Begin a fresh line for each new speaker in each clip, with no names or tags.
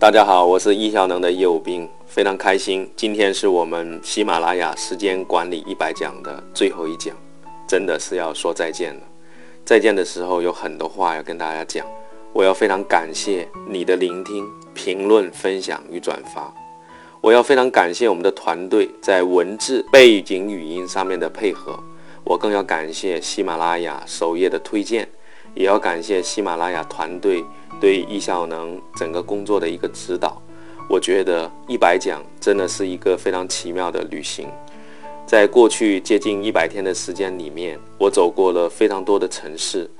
大家好，我是易效能的业务兵，非常开心。今天是我们喜马拉雅时间管理一百讲的最后一讲，真的是要说再见了。再见的时候有很多话要跟大家讲，我要非常感谢你的聆听、评论、分享与转发。我要非常感谢我们的团队在文字、背景语音上面的配合。我更要感谢喜马拉雅首页的推荐，也要感谢喜马拉雅团队。对易效能整个工作的一个指导，我觉得一百讲真的是一个非常奇妙的旅行。在过去接近一百天的时间里面，我走过了非常多的城市，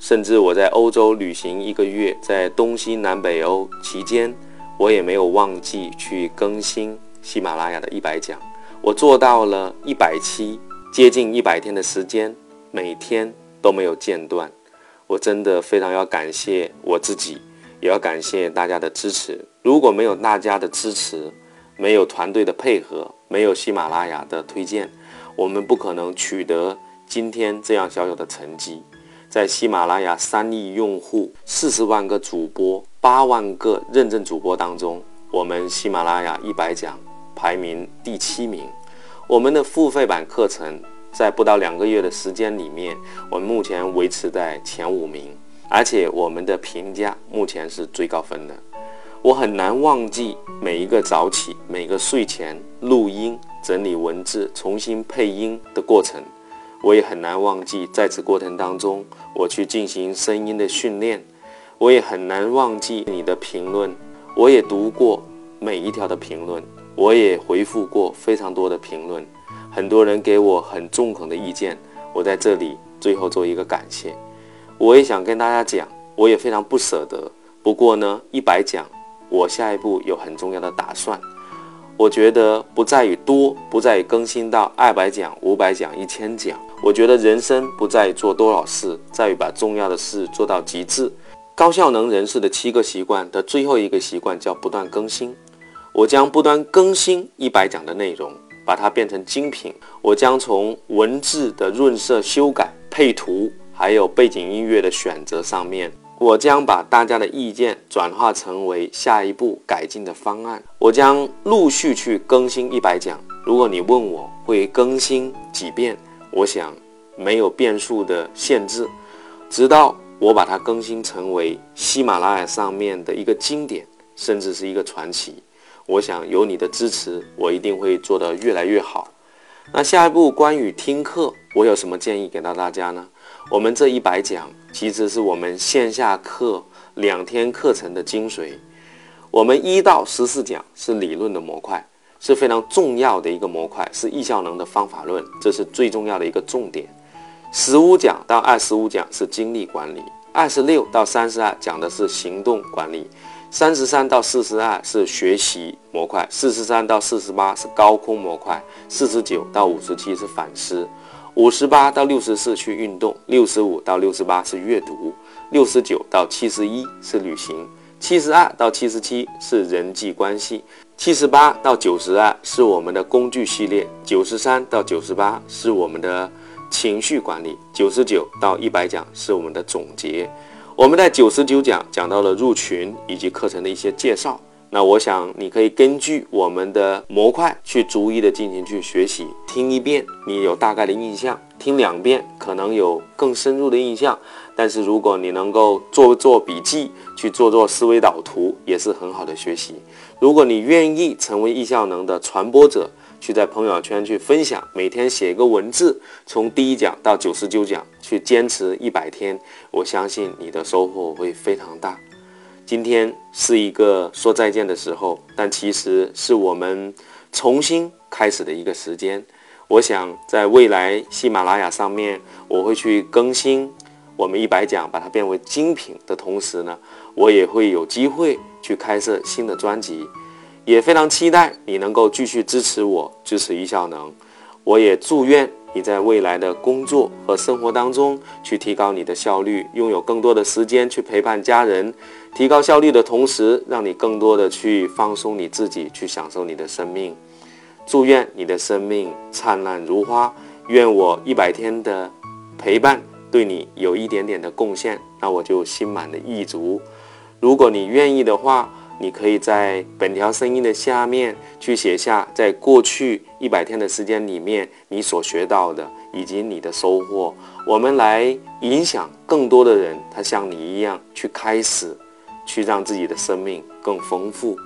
甚至我在欧洲旅行一个月，在东西南北欧期间，我也没有忘记去更新喜马拉雅的一百讲。我做到了一百期，接近一百天的时间，每天都没有间断。我真的非常要感谢我自己，也要感谢大家的支持。如果没有大家的支持，没有团队的配合，没有喜马拉雅的推荐，我们不可能取得今天这样小小的成绩。在喜马拉雅三亿用户、四十万个主播、八万个认证主播当中，我们喜马拉雅一百讲排名第七名。我们的付费版课程。在不到两个月的时间里面，我们目前维持在前五名，而且我们的评价目前是最高分的。我很难忘记每一个早起、每个睡前录音、整理文字、重新配音的过程。我也很难忘记在此过程当中，我去进行声音的训练。我也很难忘记你的评论，我也读过每一条的评论，我也回复过非常多的评论。很多人给我很中肯的意见，我在这里最后做一个感谢。我也想跟大家讲，我也非常不舍得。不过呢，一百讲，我下一步有很重要的打算。我觉得不在于多，不在于更新到二百讲、五百讲、一千讲。我觉得人生不在于做多少事，在于把重要的事做到极致。高效能人士的七个习惯的最后一个习惯叫不断更新。我将不断更新一百讲的内容。把它变成精品，我将从文字的润色、修改、配图，还有背景音乐的选择上面，我将把大家的意见转化成为下一步改进的方案。我将陆续去更新一百讲。如果你问我会更新几遍，我想没有变数的限制，直到我把它更新成为喜马拉雅上面的一个经典，甚至是一个传奇。我想有你的支持，我一定会做得越来越好。那下一步关于听课，我有什么建议给到大家呢？我们这一百讲其实是我们线下课两天课程的精髓。我们一到十四讲是理论的模块，是非常重要的一个模块，是易效能的方法论，这是最重要的一个重点。十五讲到二十五讲是精力管理，二十六到三十二讲的是行动管理。三十三到四十二是学习模块，四十三到四十八是高空模块，四十九到五十七是反思，五十八到六十四去运动，六十五到六十八是阅读，六十九到七十一是旅行，七十二到七十七是人际关系，七十八到九十二是我们的工具系列，九十三到九十八是我们的情绪管理，九十九到一百讲是我们的总结。我们在九十九讲讲到了入群以及课程的一些介绍，那我想你可以根据我们的模块去逐一的进行去学习，听一遍你有大概的印象，听两遍可能有更深入的印象，但是如果你能够做做笔记，去做做思维导图，也是很好的学习。如果你愿意成为易效能的传播者。去在朋友圈去分享，每天写一个文字，从第一讲到九十九讲，去坚持一百天，我相信你的收获会非常大。今天是一个说再见的时候，但其实是我们重新开始的一个时间。我想在未来喜马拉雅上面，我会去更新我们一百讲，把它变为精品的同时呢，我也会有机会去开设新的专辑。也非常期待你能够继续支持我，支持易效能。我也祝愿你在未来的工作和生活当中去提高你的效率，拥有更多的时间去陪伴家人。提高效率的同时，让你更多的去放松你自己，去享受你的生命。祝愿你的生命灿烂如花。愿我一百天的陪伴对你有一点点的贡献，那我就心满意足。如果你愿意的话。你可以在本条声音的下面去写下，在过去一百天的时间里面你所学到的以及你的收获。我们来影响更多的人，他像你一样去开始，去让自己的生命更丰富。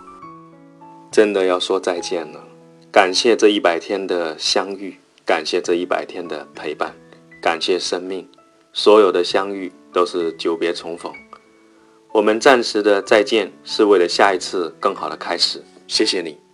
真的要说再见了，感谢这一百天的相遇，感谢这一百天的陪伴，感谢生命，所有的相遇都是久别重逢。我们暂时的再见，是为了下一次更好的开始。谢谢你。